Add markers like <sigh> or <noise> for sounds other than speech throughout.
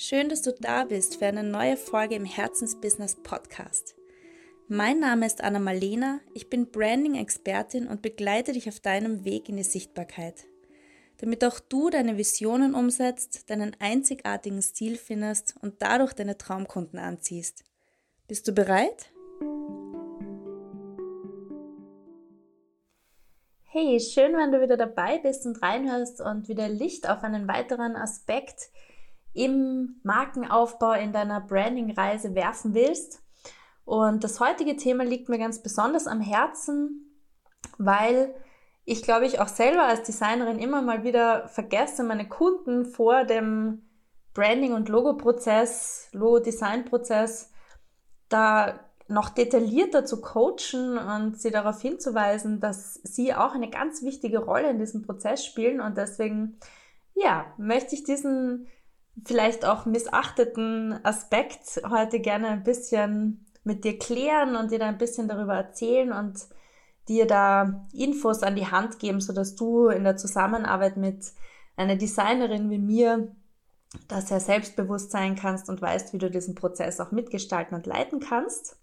Schön, dass du da bist für eine neue Folge im Herzensbusiness Podcast. Mein Name ist Anna Malena, ich bin Branding-Expertin und begleite dich auf deinem Weg in die Sichtbarkeit, damit auch du deine Visionen umsetzt, deinen einzigartigen Stil findest und dadurch deine Traumkunden anziehst. Bist du bereit? Hey, schön, wenn du wieder dabei bist und reinhörst und wieder Licht auf einen weiteren Aspekt im Markenaufbau, in deiner Branding-Reise werfen willst. Und das heutige Thema liegt mir ganz besonders am Herzen, weil ich glaube ich auch selber als Designerin immer mal wieder vergesse, meine Kunden vor dem Branding- und Logo-Prozess, Logo-Design-Prozess da noch detaillierter zu coachen und sie darauf hinzuweisen, dass sie auch eine ganz wichtige Rolle in diesem Prozess spielen. Und deswegen, ja, möchte ich diesen vielleicht auch missachteten Aspekt heute gerne ein bisschen mit dir klären und dir da ein bisschen darüber erzählen und dir da Infos an die Hand geben, so dass du in der Zusammenarbeit mit einer Designerin wie mir da sehr selbstbewusst sein kannst und weißt, wie du diesen Prozess auch mitgestalten und leiten kannst.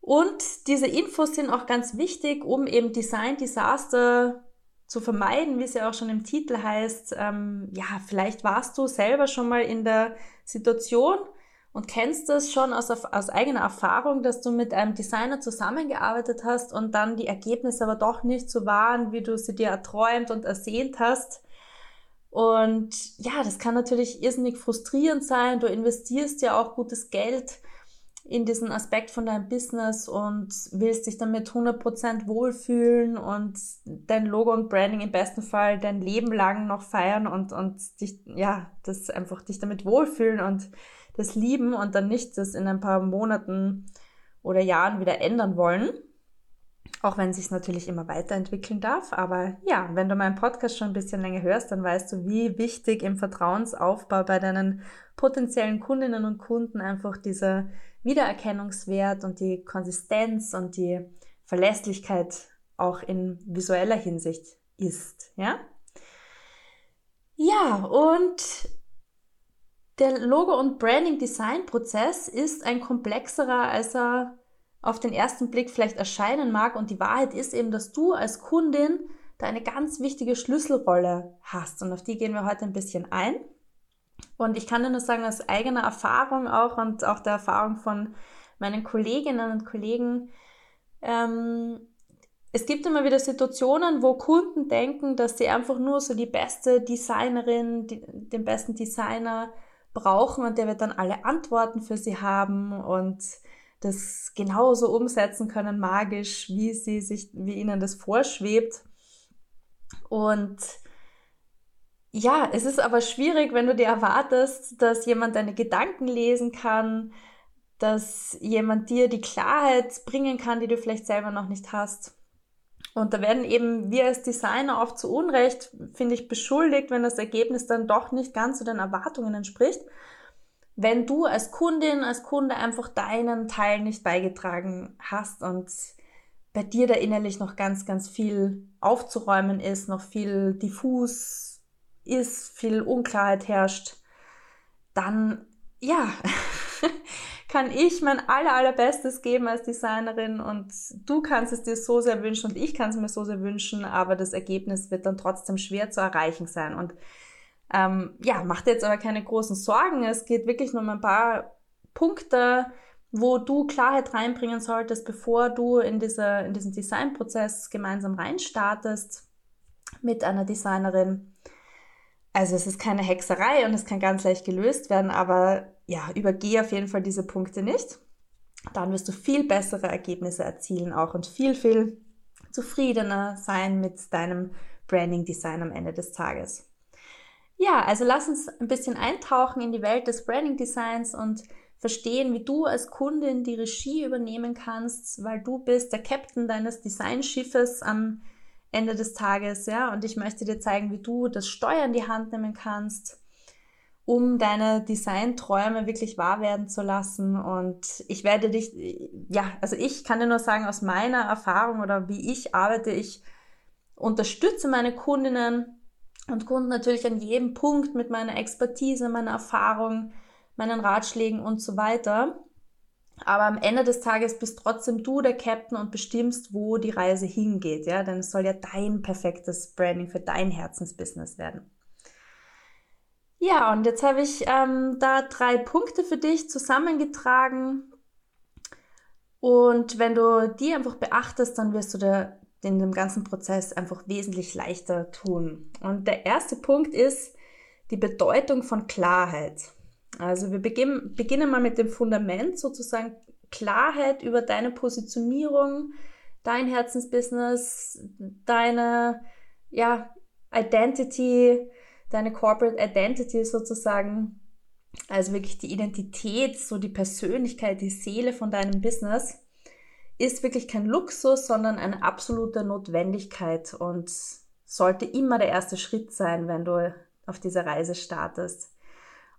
Und diese Infos sind auch ganz wichtig, um eben Design Disaster zu vermeiden, wie es ja auch schon im Titel heißt. Ähm, ja, vielleicht warst du selber schon mal in der Situation und kennst das schon aus, aus eigener Erfahrung, dass du mit einem Designer zusammengearbeitet hast und dann die Ergebnisse aber doch nicht so waren, wie du sie dir erträumt und ersehnt hast. Und ja, das kann natürlich irrsinnig frustrierend sein. Du investierst ja auch gutes Geld in diesen Aspekt von deinem Business und willst dich damit 100% wohlfühlen und dein Logo und Branding im besten Fall dein Leben lang noch feiern und, und dich, ja, das einfach dich damit wohlfühlen und das lieben und dann nicht das in ein paar Monaten oder Jahren wieder ändern wollen. Auch wenn sich natürlich immer weiterentwickeln darf. Aber ja, wenn du meinen Podcast schon ein bisschen länger hörst, dann weißt du, wie wichtig im Vertrauensaufbau bei deinen potenziellen Kundinnen und Kunden einfach dieser Wiedererkennungswert und die Konsistenz und die Verlässlichkeit auch in visueller Hinsicht ist, ja? Ja, und der Logo- und Branding-Design-Prozess ist ein komplexerer, als er auf den ersten Blick vielleicht erscheinen mag. Und die Wahrheit ist eben, dass du als Kundin da eine ganz wichtige Schlüsselrolle hast. Und auf die gehen wir heute ein bisschen ein. Und ich kann dir nur sagen, aus eigener Erfahrung auch und auch der Erfahrung von meinen Kolleginnen und Kollegen, ähm, es gibt immer wieder Situationen, wo Kunden denken, dass sie einfach nur so die beste Designerin, die, den besten Designer brauchen und der wird dann alle Antworten für sie haben und das genauso umsetzen können, magisch, wie sie sich, wie ihnen das vorschwebt. Und ja, es ist aber schwierig, wenn du dir erwartest, dass jemand deine Gedanken lesen kann, dass jemand dir die Klarheit bringen kann, die du vielleicht selber noch nicht hast. Und da werden eben wir als Designer oft zu Unrecht, finde ich, beschuldigt, wenn das Ergebnis dann doch nicht ganz zu den Erwartungen entspricht. Wenn du als Kundin, als Kunde einfach deinen Teil nicht beigetragen hast und bei dir da innerlich noch ganz, ganz viel aufzuräumen ist, noch viel diffus ist, viel Unklarheit herrscht, dann ja, <laughs> kann ich mein aller, allerbestes geben als Designerin und du kannst es dir so sehr wünschen und ich kann es mir so sehr wünschen, aber das Ergebnis wird dann trotzdem schwer zu erreichen sein. Und ähm, ja, mach dir jetzt aber keine großen Sorgen. Es geht wirklich nur um ein paar Punkte, wo du Klarheit reinbringen solltest, bevor du in, diese, in diesen Designprozess gemeinsam reinstartest mit einer Designerin. Also es ist keine Hexerei und es kann ganz leicht gelöst werden, aber ja, übergehe auf jeden Fall diese Punkte nicht. Dann wirst du viel bessere Ergebnisse erzielen auch und viel, viel zufriedener sein mit deinem Branding Design am Ende des Tages. Ja, also lass uns ein bisschen eintauchen in die Welt des Branding Designs und verstehen, wie du als Kundin die Regie übernehmen kannst, weil du bist der Captain deines Designschiffes am Ende des Tages, ja, und ich möchte dir zeigen, wie du das Steuer in die Hand nehmen kannst um deine Designträume wirklich wahr werden zu lassen. Und ich werde dich, ja, also ich kann dir nur sagen, aus meiner Erfahrung oder wie ich arbeite, ich unterstütze meine Kundinnen und Kunden natürlich an jedem Punkt mit meiner Expertise, meiner Erfahrung, meinen Ratschlägen und so weiter. Aber am Ende des Tages bist trotzdem du der Captain und bestimmst, wo die Reise hingeht, ja, denn es soll ja dein perfektes Branding für dein Herzensbusiness werden. Ja, und jetzt habe ich ähm, da drei Punkte für dich zusammengetragen. Und wenn du die einfach beachtest, dann wirst du da in dem ganzen Prozess einfach wesentlich leichter tun. Und der erste Punkt ist die Bedeutung von Klarheit. Also wir beginnen, beginnen mal mit dem Fundament, sozusagen Klarheit über deine Positionierung, dein Herzensbusiness, deine ja, Identity, deine Corporate Identity sozusagen. Also wirklich die Identität, so die Persönlichkeit, die Seele von deinem Business ist wirklich kein Luxus, sondern eine absolute Notwendigkeit und sollte immer der erste Schritt sein, wenn du auf dieser Reise startest.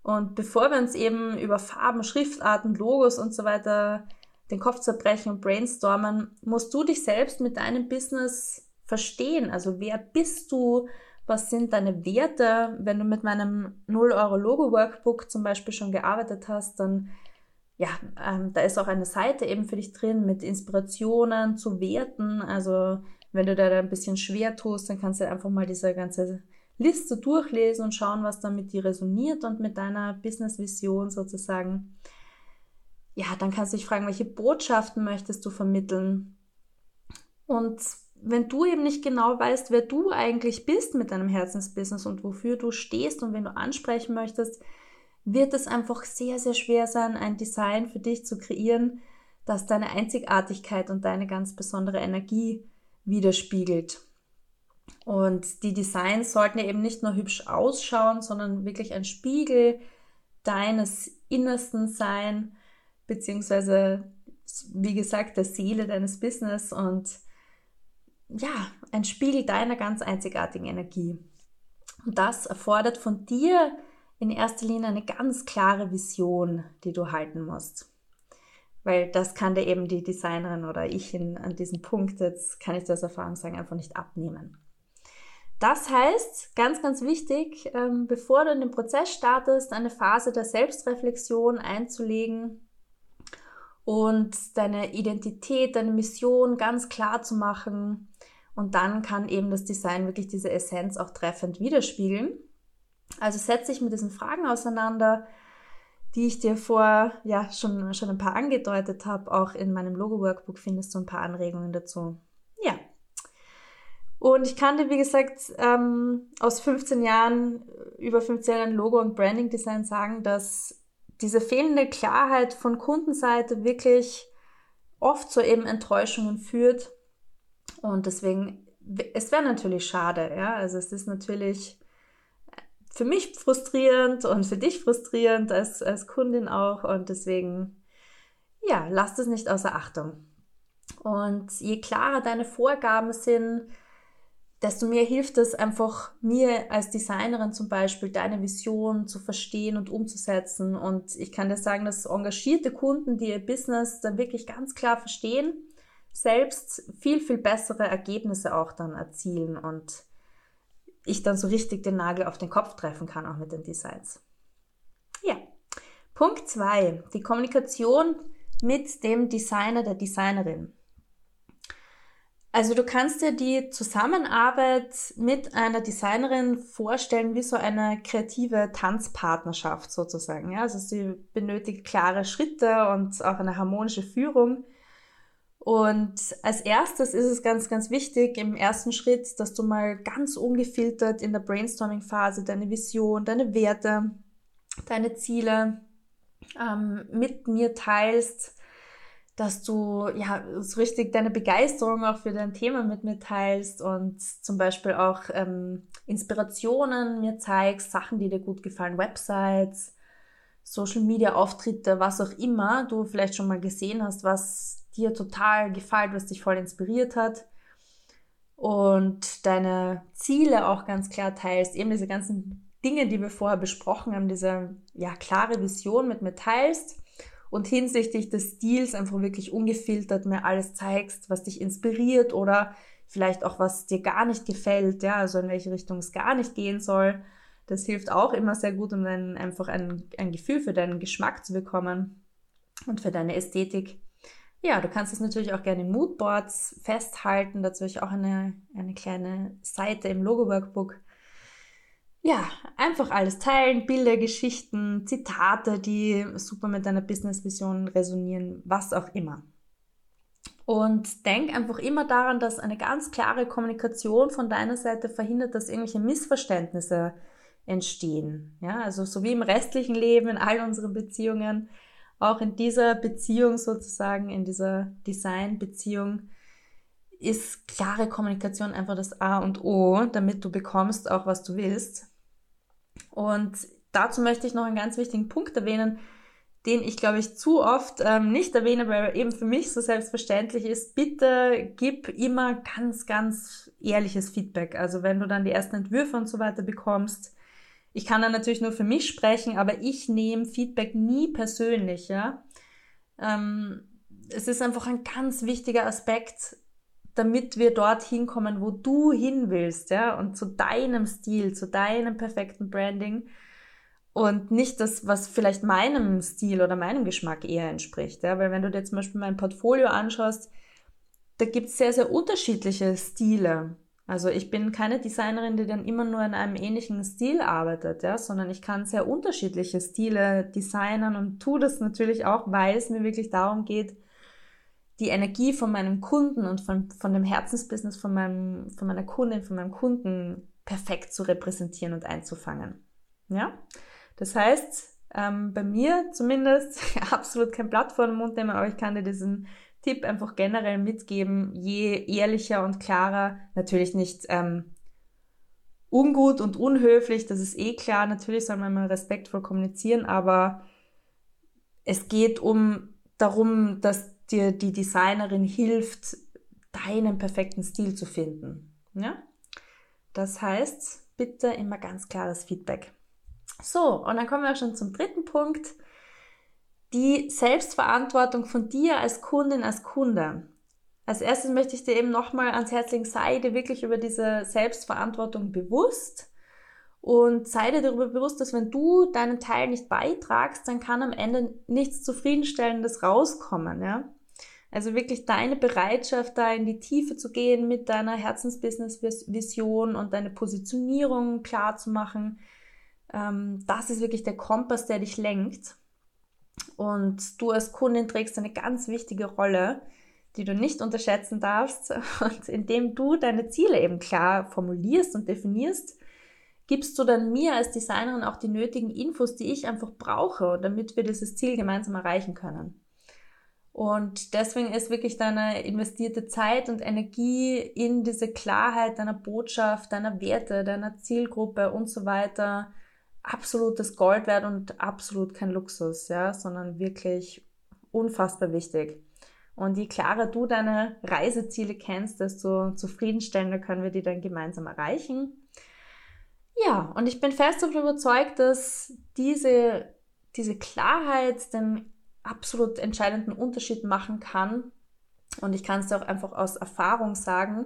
Und bevor wir uns eben über Farben, Schriftarten, Logos und so weiter den Kopf zerbrechen und brainstormen, musst du dich selbst mit deinem Business verstehen. Also wer bist du? Was sind deine Werte? Wenn du mit meinem 0 Euro Logo Workbook zum Beispiel schon gearbeitet hast, dann ja, ähm, da ist auch eine Seite eben für dich drin mit Inspirationen zu Werten. Also wenn du da ein bisschen schwer tust, dann kannst du einfach mal diese ganze Liste durchlesen und schauen, was da mit dir resoniert und mit deiner Business-Vision sozusagen. Ja, dann kannst du dich fragen, welche Botschaften möchtest du vermitteln? Und wenn du eben nicht genau weißt, wer du eigentlich bist mit deinem Herzensbusiness und wofür du stehst und wen du ansprechen möchtest, wird es einfach sehr, sehr schwer sein, ein Design für dich zu kreieren, das deine Einzigartigkeit und deine ganz besondere Energie widerspiegelt. Und die Designs sollten ja eben nicht nur hübsch ausschauen, sondern wirklich ein Spiegel deines Innersten sein, beziehungsweise, wie gesagt, der Seele deines Business und ja, ein Spiegel deiner ganz einzigartigen Energie. Und das erfordert von dir in erster Linie eine ganz klare Vision, die du halten musst. Weil das kann dir eben die Designerin oder ich in, an diesem Punkt, jetzt kann ich das Erfahrung sagen, einfach nicht abnehmen. Das heißt, ganz, ganz wichtig, ähm, bevor du in den Prozess startest, eine Phase der Selbstreflexion einzulegen und deine Identität, deine Mission ganz klar zu machen. Und dann kann eben das Design wirklich diese Essenz auch treffend widerspiegeln. Also setze dich mit diesen Fragen auseinander, die ich dir vor ja schon, schon ein paar angedeutet habe. Auch in meinem Logo-Workbook findest du ein paar Anregungen dazu. Ja, und ich kann dir, wie gesagt, ähm, aus 15 Jahren, über 15 Jahren Logo- und Branding-Design sagen, dass diese fehlende Klarheit von Kundenseite wirklich oft zu eben Enttäuschungen führt. Und deswegen, es wäre natürlich schade, ja. Also es ist natürlich für mich frustrierend und für dich frustrierend als, als Kundin auch. Und deswegen, ja, lasst es nicht außer Achtung. Und je klarer deine Vorgaben sind, desto mehr hilft es einfach mir als Designerin zum Beispiel, deine Vision zu verstehen und umzusetzen. Und ich kann dir sagen, dass engagierte Kunden, die ihr Business dann wirklich ganz klar verstehen, selbst viel, viel bessere Ergebnisse auch dann erzielen und ich dann so richtig den Nagel auf den Kopf treffen kann, auch mit den Designs. Ja. Punkt zwei: Die Kommunikation mit dem Designer, der Designerin. Also du kannst dir die Zusammenarbeit mit einer Designerin vorstellen wie so eine kreative Tanzpartnerschaft sozusagen. Ja? Also sie benötigt klare Schritte und auch eine harmonische Führung. Und als erstes ist es ganz, ganz wichtig im ersten Schritt, dass du mal ganz ungefiltert in der Brainstorming-Phase deine Vision, deine Werte, deine Ziele ähm, mit mir teilst dass du ja so richtig deine Begeisterung auch für dein Thema mit mir teilst und zum Beispiel auch ähm, Inspirationen mir zeigst, Sachen, die dir gut gefallen, Websites, Social Media Auftritte, was auch immer du vielleicht schon mal gesehen hast, was dir total gefällt, was dich voll inspiriert hat und deine Ziele auch ganz klar teilst, eben diese ganzen Dinge, die wir vorher besprochen haben, diese ja, klare Vision mit mir teilst und hinsichtlich des Stils einfach wirklich ungefiltert mir alles zeigst, was dich inspiriert oder vielleicht auch was dir gar nicht gefällt, ja, also in welche Richtung es gar nicht gehen soll. Das hilft auch immer sehr gut, um dann einfach ein, ein Gefühl für deinen Geschmack zu bekommen und für deine Ästhetik. Ja, du kannst es natürlich auch gerne in Moodboards festhalten. Dazu habe ich auch eine, eine kleine Seite im Logo-Workbook. Ja, einfach alles teilen, Bilder, Geschichten, Zitate, die super mit deiner Business-Vision resonieren, was auch immer. Und denk einfach immer daran, dass eine ganz klare Kommunikation von deiner Seite verhindert, dass irgendwelche Missverständnisse entstehen. Ja, also so wie im restlichen Leben, in all unseren Beziehungen, auch in dieser Beziehung sozusagen, in dieser Design-Beziehung, ist klare Kommunikation einfach das A und O, damit du bekommst auch, was du willst. Und dazu möchte ich noch einen ganz wichtigen Punkt erwähnen, den ich, glaube ich, zu oft ähm, nicht erwähne, weil er eben für mich so selbstverständlich ist. Bitte gib immer ganz, ganz ehrliches Feedback. Also wenn du dann die ersten Entwürfe und so weiter bekommst, ich kann da natürlich nur für mich sprechen, aber ich nehme Feedback nie persönlich, ja. Ähm, es ist einfach ein ganz wichtiger Aspekt, damit wir dorthin kommen, wo du hin willst, ja, und zu deinem Stil, zu deinem perfekten Branding und nicht das, was vielleicht meinem Stil oder meinem Geschmack eher entspricht, ja, weil wenn du dir zum Beispiel mein Portfolio anschaust, da gibt es sehr, sehr unterschiedliche Stile. Also ich bin keine Designerin, die dann immer nur in einem ähnlichen Stil arbeitet, ja, sondern ich kann sehr unterschiedliche Stile designen und tue das natürlich auch, weil es mir wirklich darum geht, die Energie von meinem Kunden und von, von dem Herzensbusiness von, meinem, von meiner Kundin, von meinem Kunden perfekt zu repräsentieren und einzufangen. Ja, das heißt, ähm, bei mir zumindest <laughs> absolut kein Blatt vor den Mund nehmen, aber ich kann dir diesen Tipp einfach generell mitgeben, je ehrlicher und klarer, natürlich nicht ähm, ungut und unhöflich, das ist eh klar, natürlich soll man mal respektvoll kommunizieren, aber es geht um darum, dass dir die Designerin hilft, deinen perfekten Stil zu finden. Ja? Das heißt, bitte immer ganz klares Feedback. So, und dann kommen wir auch schon zum dritten Punkt die Selbstverantwortung von dir als Kundin, als Kunde. Als erstes möchte ich dir eben nochmal ans Herz legen, sei dir wirklich über diese Selbstverantwortung bewusst und sei dir darüber bewusst, dass wenn du deinen Teil nicht beitragst, dann kann am Ende nichts Zufriedenstellendes rauskommen, ja. Also wirklich deine Bereitschaft, da in die Tiefe zu gehen mit deiner Herzensbusiness-Vision und deine Positionierung klar zu machen, ähm, das ist wirklich der Kompass, der dich lenkt. Und du als Kundin trägst eine ganz wichtige Rolle, die du nicht unterschätzen darfst. <laughs> Und indem du deine Ziele eben klar formulierst und definierst, gibst du dann mir als Designerin auch die nötigen Infos, die ich einfach brauche, damit wir dieses Ziel gemeinsam erreichen können. Und deswegen ist wirklich deine investierte Zeit und Energie in diese Klarheit deiner Botschaft, deiner Werte, deiner Zielgruppe und so weiter absolutes Gold wert und absolut kein Luxus, ja, sondern wirklich unfassbar wichtig. Und je klarer du deine Reiseziele kennst, desto zufriedenstellender können wir die dann gemeinsam erreichen. Ja, und ich bin fest davon überzeugt, dass diese, diese Klarheit den absolut entscheidenden Unterschied machen kann. Und ich kann es dir auch einfach aus Erfahrung sagen,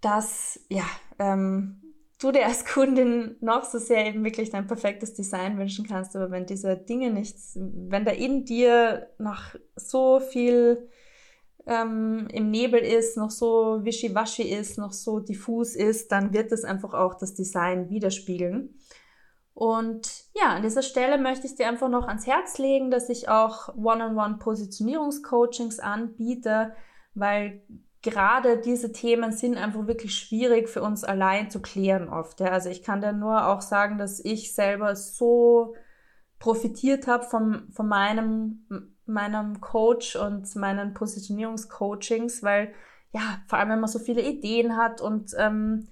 dass ja, ähm, du dir als Kundin noch so sehr eben wirklich dein perfektes Design wünschen kannst, aber wenn diese Dinge nichts, wenn da in dir noch so viel ähm, im Nebel ist, noch so wischiwaschi ist, noch so diffus ist, dann wird es einfach auch das Design widerspiegeln. Und ja, an dieser Stelle möchte ich dir einfach noch ans Herz legen, dass ich auch One-on-One-Positionierungscoachings anbiete, weil gerade diese Themen sind einfach wirklich schwierig für uns allein zu klären oft. Ja. Also ich kann da nur auch sagen, dass ich selber so profitiert habe von, von meinem, meinem Coach und meinen Positionierungscoachings, weil ja, vor allem wenn man so viele Ideen hat und ähm,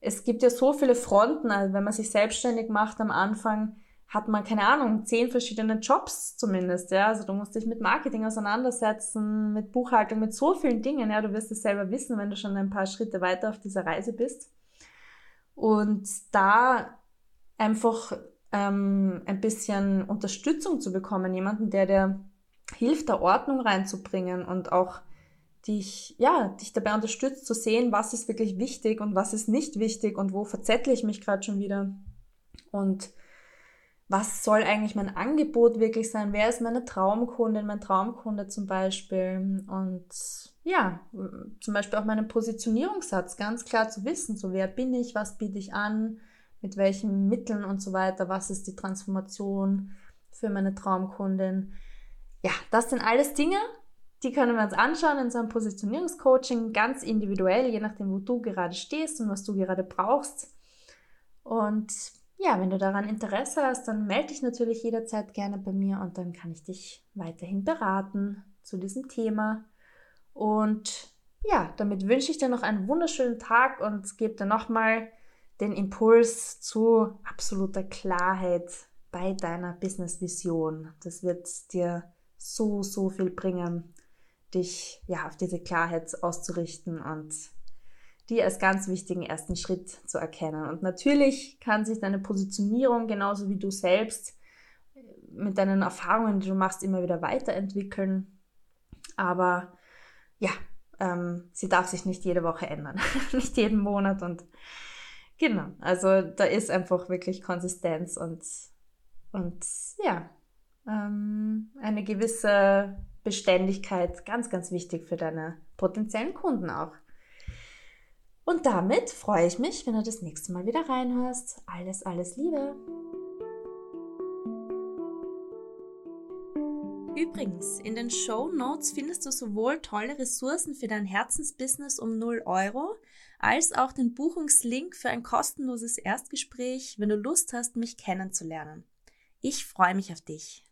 es gibt ja so viele Fronten, also wenn man sich selbstständig macht am Anfang, hat man, keine Ahnung, zehn verschiedene Jobs zumindest, ja. Also du musst dich mit Marketing auseinandersetzen, mit Buchhaltung, mit so vielen Dingen, ja. Du wirst es selber wissen, wenn du schon ein paar Schritte weiter auf dieser Reise bist. Und da einfach ähm, ein bisschen Unterstützung zu bekommen, jemanden, der dir hilft, da Ordnung reinzubringen und auch dich, ja, dich dabei unterstützt zu sehen, was ist wirklich wichtig und was ist nicht wichtig und wo verzettle ich mich gerade schon wieder und was soll eigentlich mein Angebot wirklich sein? Wer ist meine Traumkundin, mein Traumkunde zum Beispiel? Und ja, zum Beispiel auch meinen Positionierungssatz ganz klar zu wissen, so wer bin ich, was biete ich an, mit welchen Mitteln und so weiter, was ist die Transformation für meine Traumkundin. Ja, das sind alles Dinge, die können wir uns anschauen in so einem Positionierungscoaching, ganz individuell, je nachdem, wo du gerade stehst und was du gerade brauchst. Und ja, wenn du daran Interesse hast, dann melde dich natürlich jederzeit gerne bei mir und dann kann ich dich weiterhin beraten zu diesem Thema. Und ja, damit wünsche ich dir noch einen wunderschönen Tag und gebe dir nochmal den Impuls zu absoluter Klarheit bei deiner Business-Vision. Das wird dir so, so viel bringen, dich ja auf diese Klarheit auszurichten und die als ganz wichtigen ersten Schritt zu erkennen. Und natürlich kann sich deine Positionierung genauso wie du selbst mit deinen Erfahrungen, die du machst, immer wieder weiterentwickeln. Aber ja, ähm, sie darf sich nicht jede Woche ändern, <laughs> nicht jeden Monat und Genau, also da ist einfach wirklich Konsistenz und, und ja, ähm, eine gewisse Beständigkeit ganz, ganz wichtig für deine potenziellen Kunden auch. Und damit freue ich mich, wenn du das nächste Mal wieder reinhörst. Alles, alles Liebe! Übrigens, in den Show Notes findest du sowohl tolle Ressourcen für dein Herzensbusiness um 0 Euro, als auch den Buchungslink für ein kostenloses Erstgespräch, wenn du Lust hast, mich kennenzulernen. Ich freue mich auf dich.